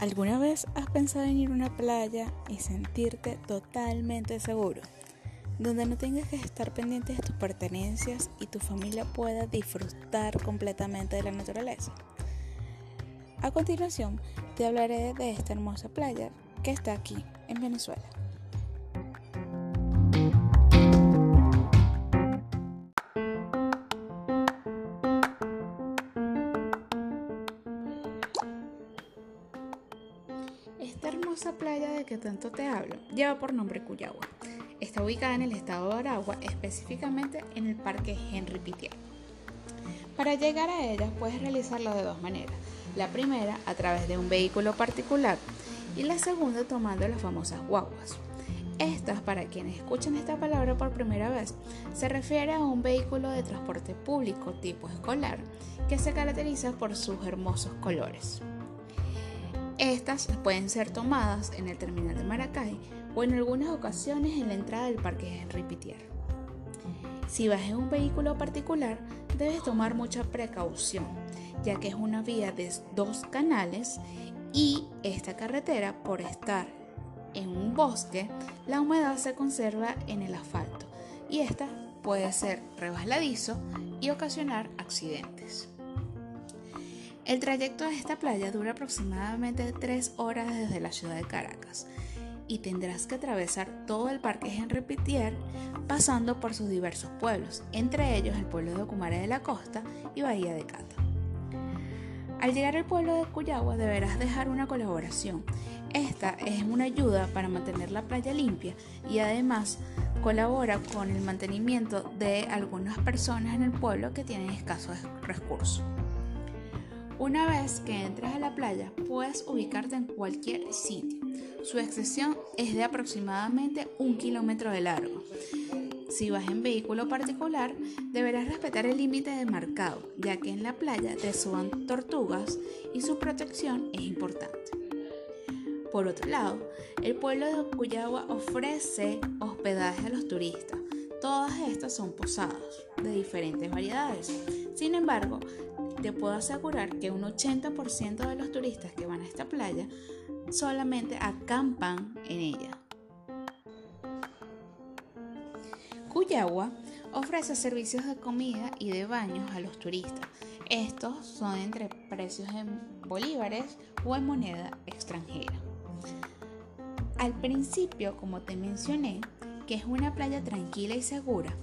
¿Alguna vez has pensado en ir a una playa y sentirte totalmente seguro? Donde no tengas que estar pendiente de tus pertenencias y tu familia pueda disfrutar completamente de la naturaleza. A continuación, te hablaré de esta hermosa playa que está aquí, en Venezuela. Esta hermosa playa de que tanto te hablo lleva por nombre Cuyagua. Está ubicada en el estado de Aragua, específicamente en el Parque Henry Pitié. Para llegar a ella puedes realizarlo de dos maneras. La primera a través de un vehículo particular y la segunda tomando las famosas guaguas. Estas, para quienes escuchan esta palabra por primera vez, se refiere a un vehículo de transporte público tipo escolar que se caracteriza por sus hermosos colores. Estas pueden ser tomadas en el terminal de Maracay o en algunas ocasiones en la entrada del Parque Henry Pitier. Si vas en un vehículo particular, debes tomar mucha precaución, ya que es una vía de dos canales y esta carretera, por estar en un bosque, la humedad se conserva en el asfalto y esta puede ser resbaladizo y ocasionar accidentes. El trayecto a esta playa dura aproximadamente 3 horas desde la ciudad de Caracas y tendrás que atravesar todo el Parque Henry Pitier pasando por sus diversos pueblos, entre ellos el pueblo de Ocumare de la Costa y Bahía de Cata. Al llegar al pueblo de Cuyagua deberás dejar una colaboración. Esta es una ayuda para mantener la playa limpia y además colabora con el mantenimiento de algunas personas en el pueblo que tienen escasos recursos. Una vez que entres a la playa, puedes ubicarte en cualquier sitio. Su extensión es de aproximadamente un kilómetro de largo. Si vas en vehículo particular, deberás respetar el límite de marcado, ya que en la playa te suban tortugas y su protección es importante. Por otro lado, el pueblo de Cuyagua ofrece hospedaje a los turistas. Todas estas son posadas de diferentes variedades. Sin embargo, te puedo asegurar que un 80% de los turistas que van a esta playa solamente acampan en ella. Cuyagua ofrece servicios de comida y de baños a los turistas. Estos son entre precios en bolívares o en moneda extranjera. Al principio, como te mencioné, que es una playa tranquila y segura,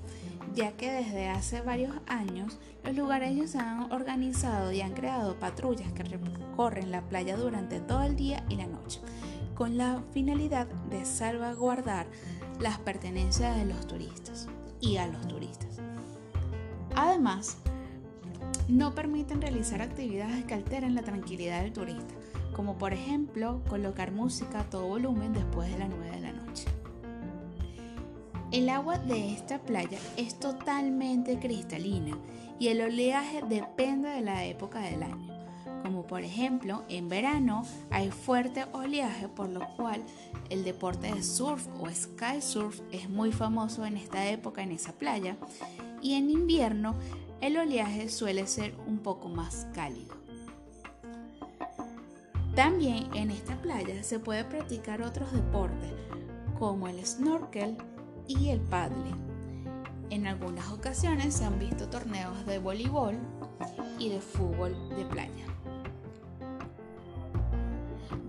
ya que desde hace varios años los lugareños se han organizado y han creado patrullas que recorren la playa durante todo el día y la noche, con la finalidad de salvaguardar las pertenencias de los turistas y a los turistas. Además, no permiten realizar actividades que alteren la tranquilidad del turista, como por ejemplo colocar música a todo volumen después de las 9 de la noche. El agua de esta playa es totalmente cristalina y el oleaje depende de la época del año. Como por ejemplo, en verano hay fuerte oleaje por lo cual el deporte de surf o sky surf es muy famoso en esta época en esa playa y en invierno el oleaje suele ser un poco más cálido. También en esta playa se puede practicar otros deportes como el snorkel, y el paddle. En algunas ocasiones se han visto torneos de voleibol y de fútbol de playa.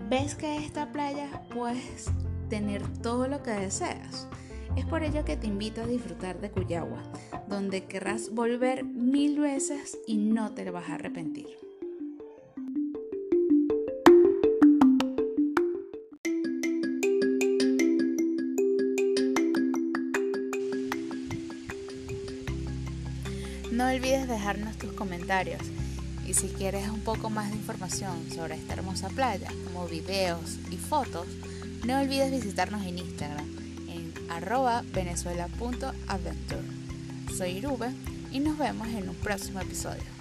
¿Ves que esta playa puedes tener todo lo que deseas? Es por ello que te invito a disfrutar de Cuyagua, donde querrás volver mil veces y no te vas a arrepentir. No olvides dejarnos tus comentarios y si quieres un poco más de información sobre esta hermosa playa, como videos y fotos, no olvides visitarnos en Instagram en arroba venezuela.adventure. Soy Irube y nos vemos en un próximo episodio.